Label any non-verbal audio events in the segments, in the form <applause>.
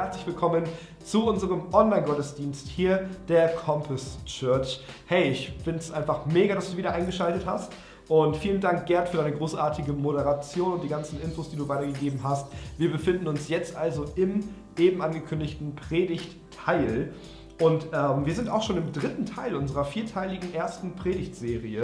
herzlich willkommen zu unserem Online-Gottesdienst hier der Compass Church. Hey, ich finde es einfach mega, dass du wieder eingeschaltet hast. Und vielen Dank, Gerd, für deine großartige Moderation und die ganzen Infos, die du weitergegeben hast. Wir befinden uns jetzt also im eben angekündigten Predigtteil. Und ähm, wir sind auch schon im dritten Teil unserer vierteiligen ersten Predigtserie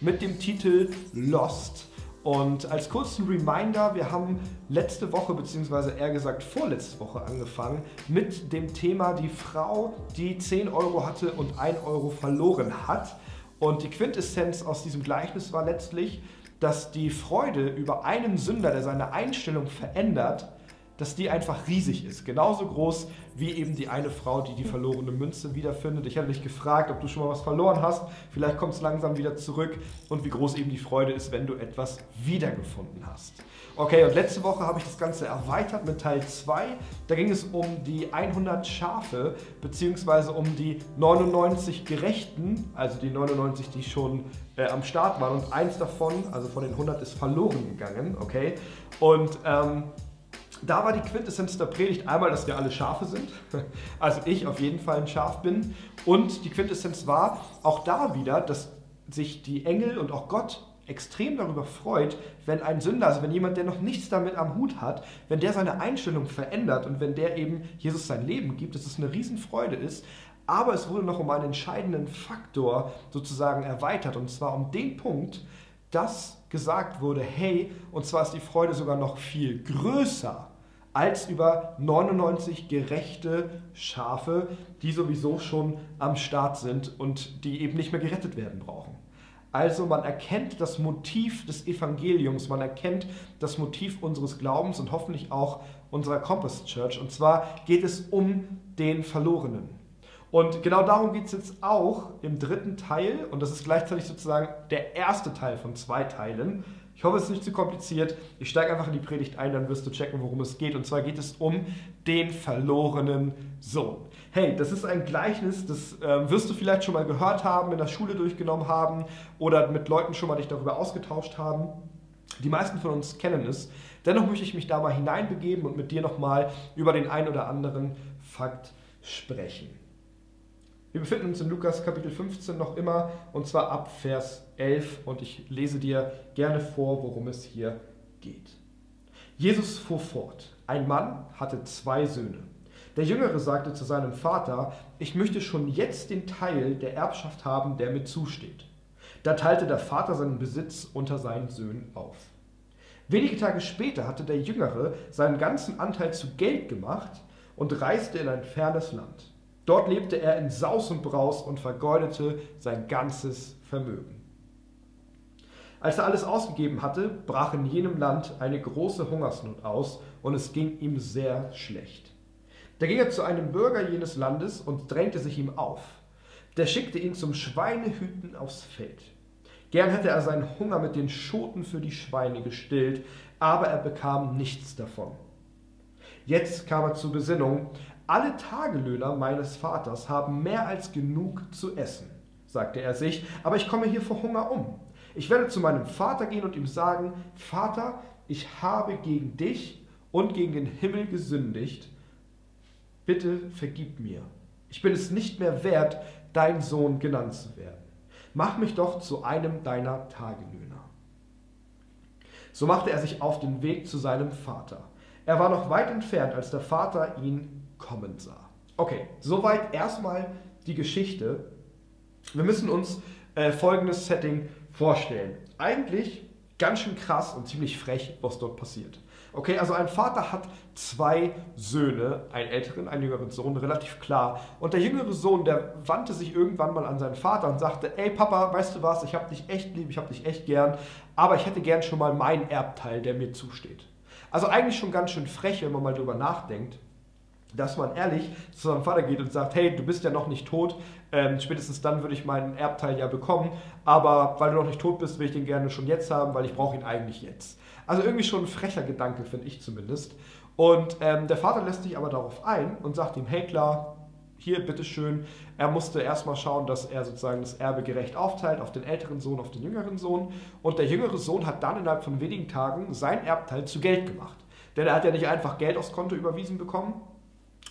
mit dem Titel Lost. Und als kurzen Reminder, wir haben letzte Woche, beziehungsweise eher gesagt vorletzte Woche angefangen mit dem Thema die Frau, die 10 Euro hatte und 1 Euro verloren hat. Und die Quintessenz aus diesem Gleichnis war letztlich, dass die Freude über einen Sünder, der seine Einstellung verändert, dass die einfach riesig ist. Genauso groß wie eben die eine Frau, die die verlorene Münze wiederfindet. Ich hatte dich gefragt, ob du schon mal was verloren hast. Vielleicht kommt es langsam wieder zurück und wie groß eben die Freude ist, wenn du etwas wiedergefunden hast. Okay, und letzte Woche habe ich das Ganze erweitert mit Teil 2. Da ging es um die 100 Schafe, beziehungsweise um die 99 Gerechten, also die 99, die schon äh, am Start waren. Und eins davon, also von den 100, ist verloren gegangen. Okay, und ähm, da war die Quintessenz der Predigt einmal, dass wir alle Schafe sind, <laughs> also ich auf jeden Fall ein Schaf bin. Und die Quintessenz war auch da wieder, dass sich die Engel und auch Gott extrem darüber freut, wenn ein Sünder, also wenn jemand, der noch nichts damit am Hut hat, wenn der seine Einstellung verändert und wenn der eben Jesus sein Leben gibt, dass es eine Riesenfreude ist. Aber es wurde noch um einen entscheidenden Faktor sozusagen erweitert und zwar um den Punkt, dass gesagt wurde, hey, und zwar ist die Freude sogar noch viel größer als über 99 gerechte Schafe, die sowieso schon am Start sind und die eben nicht mehr gerettet werden brauchen. Also man erkennt das Motiv des Evangeliums, man erkennt das Motiv unseres Glaubens und hoffentlich auch unserer Compass Church. Und zwar geht es um den Verlorenen. Und genau darum geht es jetzt auch im dritten Teil. Und das ist gleichzeitig sozusagen der erste Teil von zwei Teilen. Ich hoffe, es ist nicht zu kompliziert. Ich steige einfach in die Predigt ein, dann wirst du checken, worum es geht. Und zwar geht es um den verlorenen Sohn. Hey, das ist ein Gleichnis, das äh, wirst du vielleicht schon mal gehört haben, in der Schule durchgenommen haben oder mit Leuten schon mal dich darüber ausgetauscht haben. Die meisten von uns kennen es. Dennoch möchte ich mich da mal hineinbegeben und mit dir nochmal über den ein oder anderen Fakt sprechen. Wir befinden uns in Lukas Kapitel 15 noch immer und zwar ab Vers 11 und ich lese dir gerne vor, worum es hier geht. Jesus fuhr fort. Ein Mann hatte zwei Söhne. Der Jüngere sagte zu seinem Vater, ich möchte schon jetzt den Teil der Erbschaft haben, der mir zusteht. Da teilte der Vater seinen Besitz unter seinen Söhnen auf. Wenige Tage später hatte der Jüngere seinen ganzen Anteil zu Geld gemacht und reiste in ein fernes Land. Dort lebte er in Saus und Braus und vergeudete sein ganzes Vermögen. Als er alles ausgegeben hatte, brach in jenem Land eine große Hungersnot aus und es ging ihm sehr schlecht. Da ging er zu einem Bürger jenes Landes und drängte sich ihm auf. Der schickte ihn zum Schweinehüten aufs Feld. Gern hätte er seinen Hunger mit den Schoten für die Schweine gestillt, aber er bekam nichts davon. Jetzt kam er zur Besinnung, alle Tagelöhner meines Vaters haben mehr als genug zu essen, sagte er sich, aber ich komme hier vor Hunger um. Ich werde zu meinem Vater gehen und ihm sagen, Vater, ich habe gegen dich und gegen den Himmel gesündigt, bitte vergib mir. Ich bin es nicht mehr wert, dein Sohn genannt zu werden. Mach mich doch zu einem deiner Tagelöhner. So machte er sich auf den Weg zu seinem Vater. Er war noch weit entfernt, als der Vater ihn kommen sah. Okay, soweit erstmal die Geschichte. Wir müssen uns äh, folgendes Setting vorstellen. Eigentlich ganz schön krass und ziemlich frech, was dort passiert. Okay, also ein Vater hat zwei Söhne, einen älteren, einen jüngeren Sohn, relativ klar. Und der jüngere Sohn, der wandte sich irgendwann mal an seinen Vater und sagte, ey Papa, weißt du was, ich hab dich echt lieb, ich hab dich echt gern, aber ich hätte gern schon mal meinen Erbteil, der mir zusteht. Also eigentlich schon ganz schön frech, wenn man mal drüber nachdenkt dass man ehrlich zu seinem Vater geht und sagt, hey, du bist ja noch nicht tot, ähm, spätestens dann würde ich meinen Erbteil ja bekommen, aber weil du noch nicht tot bist, will ich den gerne schon jetzt haben, weil ich brauche ihn eigentlich jetzt. Also irgendwie schon ein frecher Gedanke, finde ich zumindest. Und ähm, der Vater lässt sich aber darauf ein und sagt ihm, hey klar, hier, bitteschön. Er musste erstmal schauen, dass er sozusagen das Erbe gerecht aufteilt auf den älteren Sohn, auf den jüngeren Sohn. Und der jüngere Sohn hat dann innerhalb von wenigen Tagen sein Erbteil zu Geld gemacht. Denn er hat ja nicht einfach Geld aufs Konto überwiesen bekommen,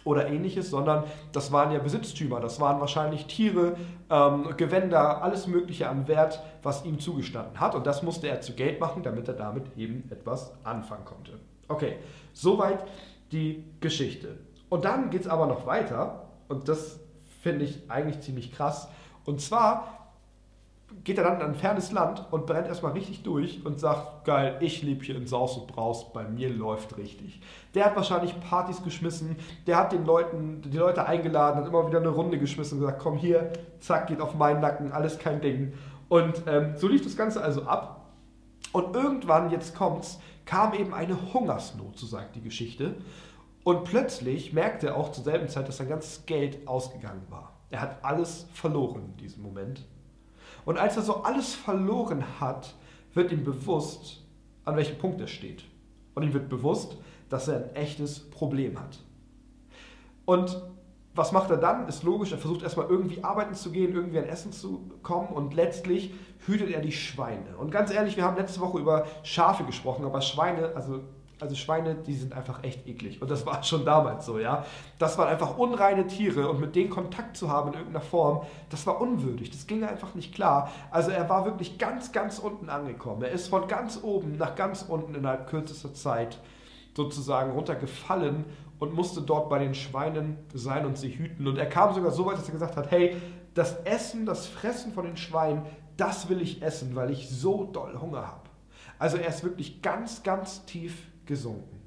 oder ähnliches, sondern das waren ja Besitztümer, das waren wahrscheinlich Tiere, ähm, Gewänder, alles Mögliche an Wert, was ihm zugestanden hat. Und das musste er zu Geld machen, damit er damit eben etwas anfangen konnte. Okay, soweit die Geschichte. Und dann geht es aber noch weiter, und das finde ich eigentlich ziemlich krass. Und zwar geht er dann in ein fernes Land und brennt erstmal richtig durch und sagt, geil, ich lebe hier in Saus und Braus, bei mir läuft richtig. Der hat wahrscheinlich Partys geschmissen, der hat den Leuten, die Leute eingeladen, hat immer wieder eine Runde geschmissen und gesagt, komm hier, zack, geht auf meinen Nacken, alles kein Ding. Und ähm, so lief das Ganze also ab. Und irgendwann, jetzt kommt's, kam eben eine Hungersnot, so sagt die Geschichte. Und plötzlich merkte er auch zur selben Zeit, dass sein ganzes Geld ausgegangen war. Er hat alles verloren in diesem Moment. Und als er so alles verloren hat, wird ihm bewusst, an welchem Punkt er steht. Und ihm wird bewusst, dass er ein echtes Problem hat. Und was macht er dann? Ist logisch, er versucht erstmal irgendwie arbeiten zu gehen, irgendwie an Essen zu kommen und letztlich hütet er die Schweine. Und ganz ehrlich, wir haben letzte Woche über Schafe gesprochen, aber Schweine, also also Schweine, die sind einfach echt eklig. Und das war schon damals so, ja. Das waren einfach unreine Tiere und mit denen Kontakt zu haben in irgendeiner Form, das war unwürdig. Das ging einfach nicht klar. Also er war wirklich ganz, ganz unten angekommen. Er ist von ganz oben nach ganz unten innerhalb kürzester Zeit sozusagen runtergefallen und musste dort bei den Schweinen sein und sie hüten. Und er kam sogar so weit, dass er gesagt hat, hey, das Essen, das Fressen von den Schweinen, das will ich essen, weil ich so doll Hunger habe. Also er ist wirklich ganz, ganz tief gesunken.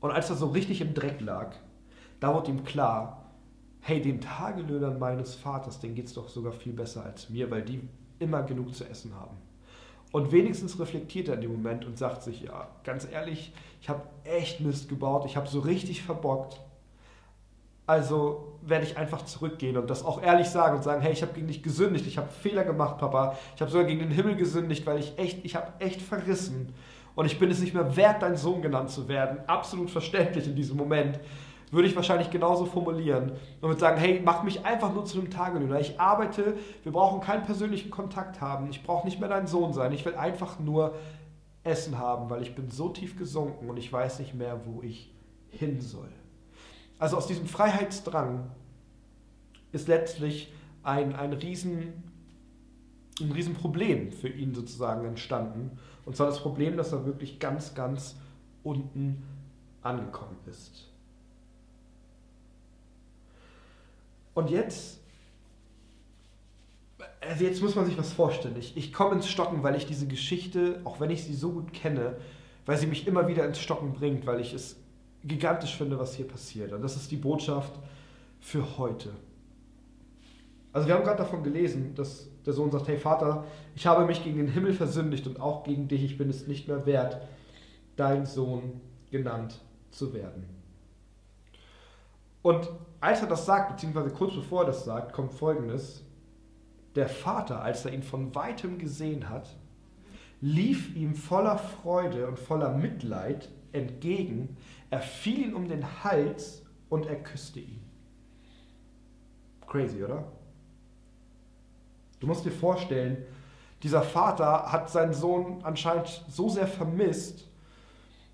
Und als er so richtig im Dreck lag, da wurde ihm klar, hey, den Tagelöhnern meines Vaters, denen geht es doch sogar viel besser als mir, weil die immer genug zu essen haben. Und wenigstens reflektiert er in dem Moment und sagt sich, ja, ganz ehrlich, ich habe echt Mist gebaut, ich habe so richtig verbockt. Also werde ich einfach zurückgehen und das auch ehrlich sagen und sagen, hey, ich habe gegen dich gesündigt, ich habe Fehler gemacht, Papa. Ich habe sogar gegen den Himmel gesündigt, weil ich echt, ich habe echt verrissen. Und ich bin es nicht mehr wert, dein Sohn genannt zu werden. Absolut verständlich in diesem Moment. Würde ich wahrscheinlich genauso formulieren. Und würde sagen, hey, mach mich einfach nur zu einem Tagelöhner. Ich arbeite, wir brauchen keinen persönlichen Kontakt haben. Ich brauche nicht mehr dein Sohn sein. Ich will einfach nur Essen haben, weil ich bin so tief gesunken und ich weiß nicht mehr, wo ich hin soll. Also aus diesem Freiheitsdrang ist letztlich ein, ein, Riesen, ein Riesenproblem für ihn sozusagen entstanden. Und zwar das Problem, dass er wirklich ganz, ganz unten angekommen ist. Und jetzt, also jetzt muss man sich was vorstellen. Ich, ich komme ins Stocken, weil ich diese Geschichte, auch wenn ich sie so gut kenne, weil sie mich immer wieder ins Stocken bringt, weil ich es gigantisch finde, was hier passiert. Und das ist die Botschaft für heute. Also wir haben gerade davon gelesen, dass der Sohn sagt, hey Vater, ich habe mich gegen den Himmel versündigt und auch gegen dich, ich bin es nicht mehr wert, dein Sohn genannt zu werden. Und als er das sagt, beziehungsweise kurz bevor er das sagt, kommt folgendes. Der Vater, als er ihn von weitem gesehen hat, lief ihm voller Freude und voller Mitleid entgegen, er fiel ihm um den Hals und er küsste ihn. Crazy, oder? Du musst dir vorstellen, dieser Vater hat seinen Sohn anscheinend so sehr vermisst.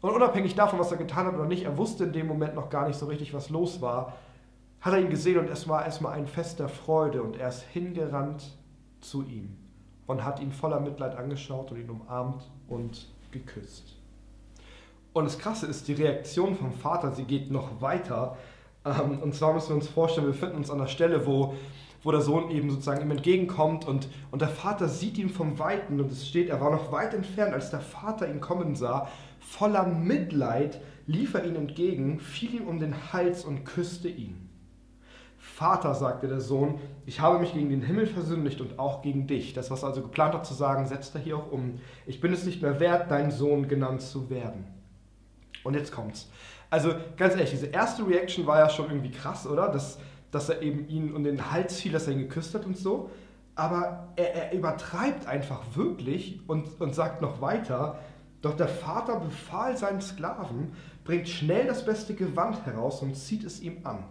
Und unabhängig davon, was er getan hat oder nicht, er wusste in dem Moment noch gar nicht so richtig, was los war, hat er ihn gesehen und es war erstmal ein Fest der Freude und er ist hingerannt zu ihm und hat ihn voller Mitleid angeschaut und ihn umarmt und geküsst. Und das Krasse ist, die Reaktion vom Vater, sie geht noch weiter. Ähm, und zwar müssen wir uns vorstellen, wir befinden uns an der Stelle, wo, wo der Sohn eben sozusagen ihm entgegenkommt und, und der Vater sieht ihn vom Weiten und es steht, er war noch weit entfernt, als der Vater ihn kommen sah. Voller Mitleid lief er ihm entgegen, fiel ihm um den Hals und küsste ihn. Vater, sagte der Sohn, ich habe mich gegen den Himmel versündigt und auch gegen dich. Das, was er also geplant hat zu sagen, setzt er hier auch um. Ich bin es nicht mehr wert, dein Sohn genannt zu werden. Und jetzt kommt's. Also ganz ehrlich, diese erste Reaction war ja schon irgendwie krass, oder? Dass, dass er eben ihn um den Hals fiel, dass er ihn geküsst hat und so. Aber er, er übertreibt einfach wirklich und, und sagt noch weiter, doch der Vater befahl seinen Sklaven, bringt schnell das beste Gewand heraus und zieht es ihm an.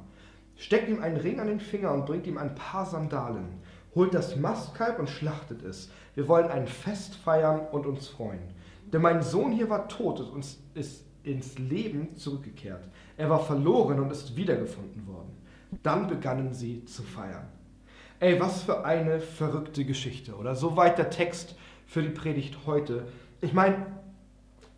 Steckt ihm einen Ring an den Finger und bringt ihm ein paar Sandalen. Holt das Mastkalb und schlachtet es. Wir wollen ein Fest feiern und uns freuen. Denn mein Sohn hier war tot und ist ins Leben zurückgekehrt. Er war verloren und ist wiedergefunden worden. Dann begannen sie zu feiern. Ey, was für eine verrückte Geschichte, oder? Soweit der Text für die Predigt heute. Ich meine,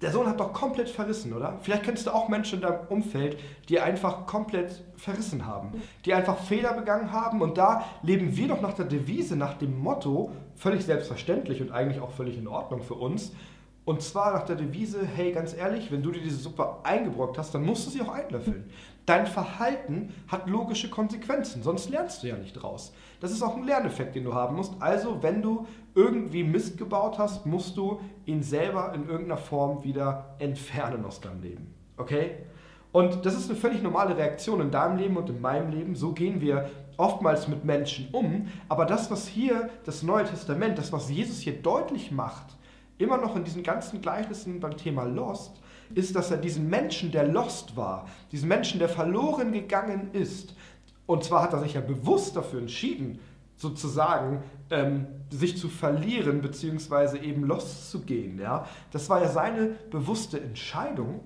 der Sohn hat doch komplett verrissen, oder? Vielleicht kennst du auch Menschen in deinem Umfeld, die einfach komplett verrissen haben, die einfach Fehler begangen haben. Und da leben wir doch nach der Devise, nach dem Motto, völlig selbstverständlich und eigentlich auch völlig in Ordnung für uns. Und zwar nach der Devise, hey, ganz ehrlich, wenn du dir diese Suppe eingebrockt hast, dann musst du sie auch einlöffeln. Dein Verhalten hat logische Konsequenzen, sonst lernst du ja nicht draus. Das ist auch ein Lerneffekt, den du haben musst. Also, wenn du irgendwie Mist gebaut hast, musst du ihn selber in irgendeiner Form wieder entfernen aus deinem Leben. Okay? Und das ist eine völlig normale Reaktion in deinem Leben und in meinem Leben. So gehen wir oftmals mit Menschen um. Aber das, was hier das Neue Testament, das, was Jesus hier deutlich macht, immer noch in diesen ganzen Gleichnissen beim Thema Lost, ist, dass er diesen Menschen, der lost war, diesen Menschen, der verloren gegangen ist, und zwar hat er sich ja bewusst dafür entschieden, sozusagen ähm, sich zu verlieren, beziehungsweise eben lost zu gehen. Ja? Das war ja seine bewusste Entscheidung.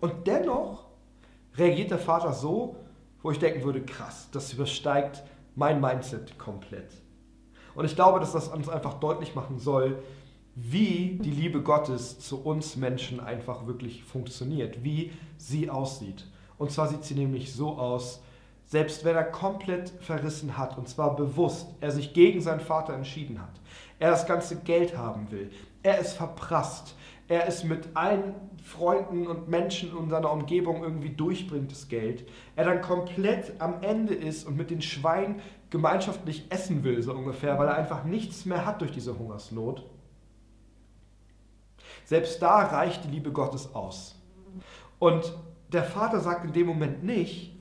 Und dennoch reagiert der Vater so, wo ich denken würde, krass, das übersteigt mein Mindset komplett. Und ich glaube, dass das uns einfach deutlich machen soll, wie die Liebe Gottes zu uns Menschen einfach wirklich funktioniert, wie sie aussieht. Und zwar sieht sie nämlich so aus, selbst wenn er komplett verrissen hat, und zwar bewusst, er sich gegen seinen Vater entschieden hat, er das ganze Geld haben will, er ist verprasst, er ist mit allen Freunden und Menschen in seiner Umgebung irgendwie durchbringt, das Geld, er dann komplett am Ende ist und mit den Schweinen gemeinschaftlich essen will, so ungefähr, weil er einfach nichts mehr hat durch diese Hungersnot selbst da reicht die Liebe Gottes aus. Und der Vater sagt in dem Moment nicht,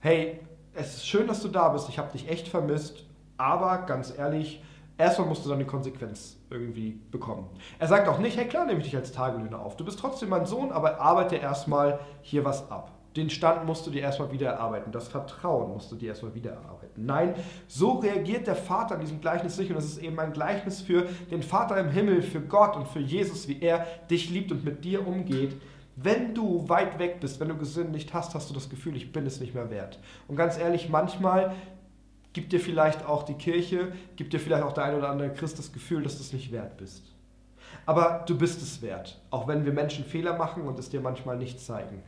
hey, es ist schön, dass du da bist, ich habe dich echt vermisst, aber ganz ehrlich, erstmal musst du dann die Konsequenz irgendwie bekommen. Er sagt auch nicht, hey klar, nehme ich dich als Tagelöhner auf, du bist trotzdem mein Sohn, aber arbeite erstmal hier was ab. Den Stand musst du dir erstmal wieder erarbeiten. Das Vertrauen musst du dir erstmal wieder erarbeiten. Nein, so reagiert der Vater in diesem Gleichnis nicht. Und das ist eben ein Gleichnis für den Vater im Himmel, für Gott und für Jesus, wie er dich liebt und mit dir umgeht. Wenn du weit weg bist, wenn du gesündigt hast, hast du das Gefühl, ich bin es nicht mehr wert. Und ganz ehrlich, manchmal gibt dir vielleicht auch die Kirche, gibt dir vielleicht auch der ein oder andere Christ das Gefühl, dass du es nicht wert bist. Aber du bist es wert, auch wenn wir Menschen Fehler machen und es dir manchmal nicht zeigen.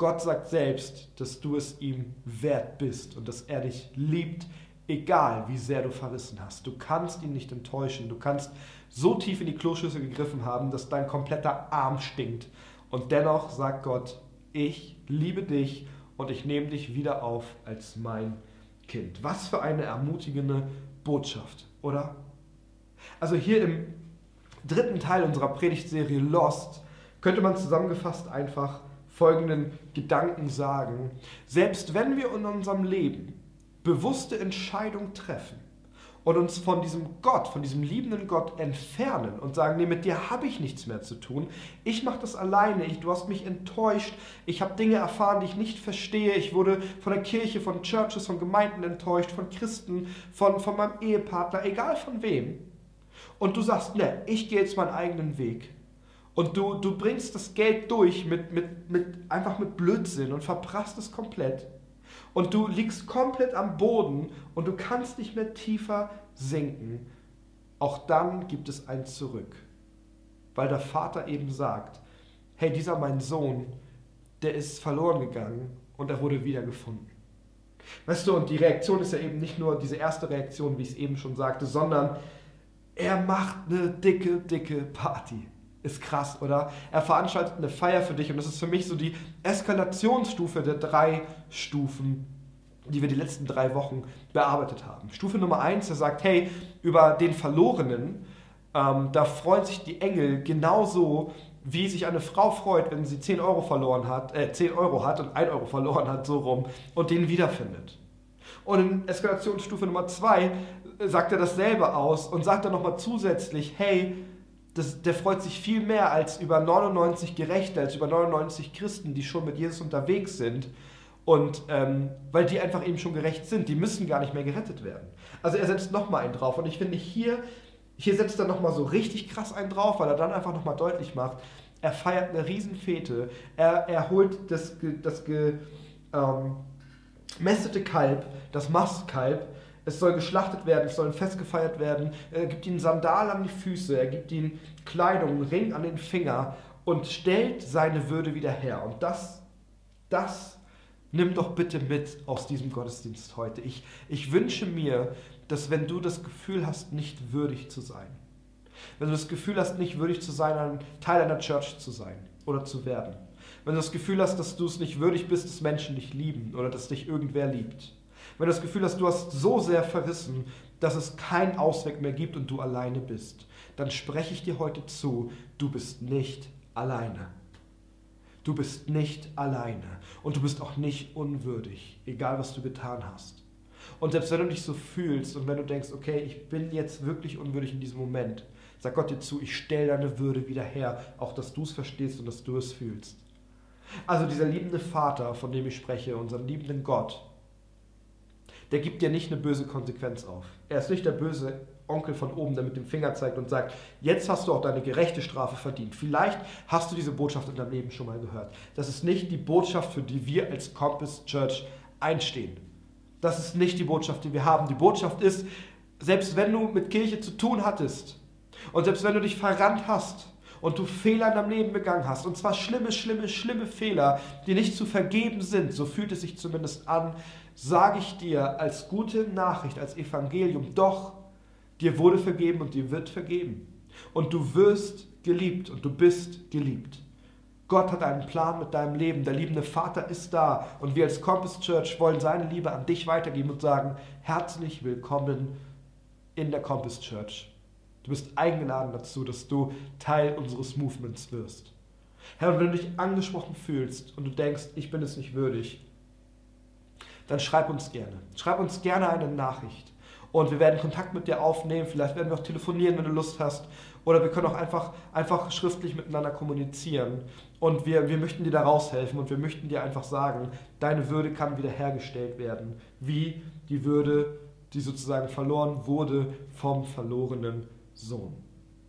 Gott sagt selbst, dass du es ihm wert bist und dass er dich liebt, egal wie sehr du verrissen hast. Du kannst ihn nicht enttäuschen. Du kannst so tief in die Kloschüssel gegriffen haben, dass dein kompletter Arm stinkt. Und dennoch sagt Gott, ich liebe dich und ich nehme dich wieder auf als mein Kind. Was für eine ermutigende Botschaft, oder? Also hier im dritten Teil unserer Predigtserie Lost könnte man zusammengefasst einfach folgenden Gedanken sagen. Selbst wenn wir in unserem Leben bewusste Entscheidungen treffen und uns von diesem Gott, von diesem liebenden Gott entfernen und sagen, nee, mit dir habe ich nichts mehr zu tun, ich mache das alleine, ich, du hast mich enttäuscht, ich habe Dinge erfahren, die ich nicht verstehe, ich wurde von der Kirche, von Churches, von Gemeinden enttäuscht, von Christen, von, von meinem Ehepartner, egal von wem. Und du sagst, ne, ich gehe jetzt meinen eigenen Weg und du, du bringst das Geld durch mit, mit, mit, einfach mit Blödsinn und verprasst es komplett. Und du liegst komplett am Boden und du kannst nicht mehr tiefer sinken. Auch dann gibt es ein Zurück. Weil der Vater eben sagt, hey, dieser mein Sohn, der ist verloren gegangen und er wurde wiedergefunden. Weißt du, und die Reaktion ist ja eben nicht nur diese erste Reaktion, wie ich es eben schon sagte, sondern er macht eine dicke, dicke Party. Ist krass, oder? Er veranstaltet eine Feier für dich und das ist für mich so die Eskalationsstufe der drei Stufen, die wir die letzten drei Wochen bearbeitet haben. Stufe Nummer eins, er sagt, hey, über den Verlorenen, ähm, da freuen sich die Engel genauso, wie sich eine Frau freut, wenn sie 10 Euro verloren hat, äh, 10 Euro hat und 1 Euro verloren hat, so rum, und den wiederfindet. Und in Eskalationsstufe Nummer zwei sagt er dasselbe aus und sagt dann nochmal zusätzlich, hey, das, der freut sich viel mehr als über 99 Gerechte, als über 99 Christen, die schon mit Jesus unterwegs sind. Und ähm, weil die einfach eben schon gerecht sind, die müssen gar nicht mehr gerettet werden. Also er setzt nochmal einen drauf. Und ich finde, hier, hier setzt er nochmal so richtig krass einen drauf, weil er dann einfach nochmal deutlich macht, Er feiert eine Riesenfete. Er, er holt das, das ähm, gemästete Kalb, das Mastkalb. Es soll geschlachtet werden, es soll ein Fest gefeiert werden. Er gibt ihnen Sandalen an die Füße, er gibt ihnen Kleidung, einen Ring an den Finger und stellt seine Würde wieder her. Und das, das nimm doch bitte mit aus diesem Gottesdienst heute. Ich, ich wünsche mir, dass wenn du das Gefühl hast, nicht würdig zu sein, wenn du das Gefühl hast, nicht würdig zu sein, ein Teil einer Church zu sein oder zu werden, wenn du das Gefühl hast, dass du es nicht würdig bist, dass Menschen dich lieben oder dass dich irgendwer liebt, wenn du das Gefühl hast, du hast so sehr verrissen, dass es keinen Ausweg mehr gibt und du alleine bist, dann spreche ich dir heute zu, du bist nicht alleine. Du bist nicht alleine und du bist auch nicht unwürdig, egal was du getan hast. Und selbst wenn du dich so fühlst und wenn du denkst, okay, ich bin jetzt wirklich unwürdig in diesem Moment, sag Gott dir zu, ich stelle deine Würde wieder her, auch dass du es verstehst und dass du es fühlst. Also dieser liebende Vater, von dem ich spreche, unseren liebenden Gott, der gibt dir nicht eine böse Konsequenz auf. Er ist nicht der böse Onkel von oben, der mit dem Finger zeigt und sagt, jetzt hast du auch deine gerechte Strafe verdient. Vielleicht hast du diese Botschaft in deinem Leben schon mal gehört. Das ist nicht die Botschaft, für die wir als Compass Church einstehen. Das ist nicht die Botschaft, die wir haben. Die Botschaft ist, selbst wenn du mit Kirche zu tun hattest und selbst wenn du dich verrannt hast und du Fehler in deinem Leben begangen hast, und zwar schlimme, schlimme, schlimme Fehler, die nicht zu vergeben sind, so fühlt es sich zumindest an, sage ich dir als gute Nachricht, als Evangelium, doch, dir wurde vergeben und dir wird vergeben. Und du wirst geliebt und du bist geliebt. Gott hat einen Plan mit deinem Leben. Der liebende Vater ist da. Und wir als Compass Church wollen seine Liebe an dich weitergeben und sagen, herzlich willkommen in der Compass Church. Du bist eingeladen dazu, dass du Teil unseres Movements wirst. Herr, und wenn du dich angesprochen fühlst und du denkst, ich bin es nicht würdig, dann schreib uns gerne. Schreib uns gerne eine Nachricht. Und wir werden Kontakt mit dir aufnehmen. Vielleicht werden wir auch telefonieren, wenn du Lust hast. Oder wir können auch einfach, einfach schriftlich miteinander kommunizieren. Und wir, wir möchten dir da raushelfen und wir möchten dir einfach sagen, deine Würde kann wiederhergestellt werden. Wie die Würde, die sozusagen verloren wurde vom verlorenen Sohn.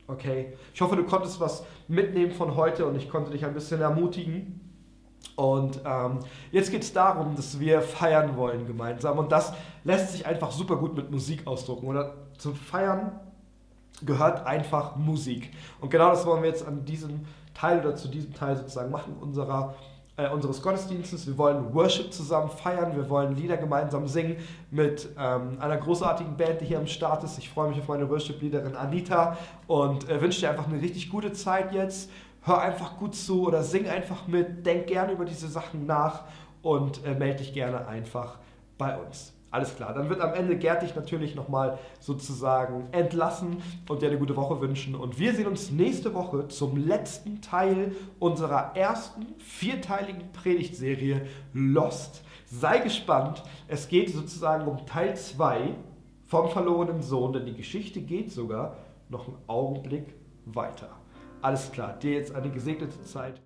Okay? Ich hoffe, du konntest was mitnehmen von heute und ich konnte dich ein bisschen ermutigen. Und ähm, jetzt geht es darum, dass wir feiern wollen gemeinsam. Und das lässt sich einfach super gut mit Musik ausdrucken. Oder zum Feiern gehört einfach Musik. Und genau das wollen wir jetzt an diesem Teil oder zu diesem Teil sozusagen machen unserer, äh, unseres Gottesdienstes. Wir wollen Worship zusammen feiern, wir wollen Lieder gemeinsam singen mit ähm, einer großartigen Band, die hier am Start ist. Ich freue mich auf meine Worship-Leaderin Anita und äh, wünsche dir einfach eine richtig gute Zeit jetzt hör einfach gut zu oder sing einfach mit, denk gerne über diese Sachen nach und äh, melde dich gerne einfach bei uns. Alles klar, dann wird am Ende Gerd dich natürlich nochmal sozusagen entlassen und dir eine gute Woche wünschen. Und wir sehen uns nächste Woche zum letzten Teil unserer ersten vierteiligen Predigtserie Lost. Sei gespannt, es geht sozusagen um Teil 2 vom verlorenen Sohn, denn die Geschichte geht sogar noch einen Augenblick weiter. Alles klar, dir jetzt eine gesegnete Zeit.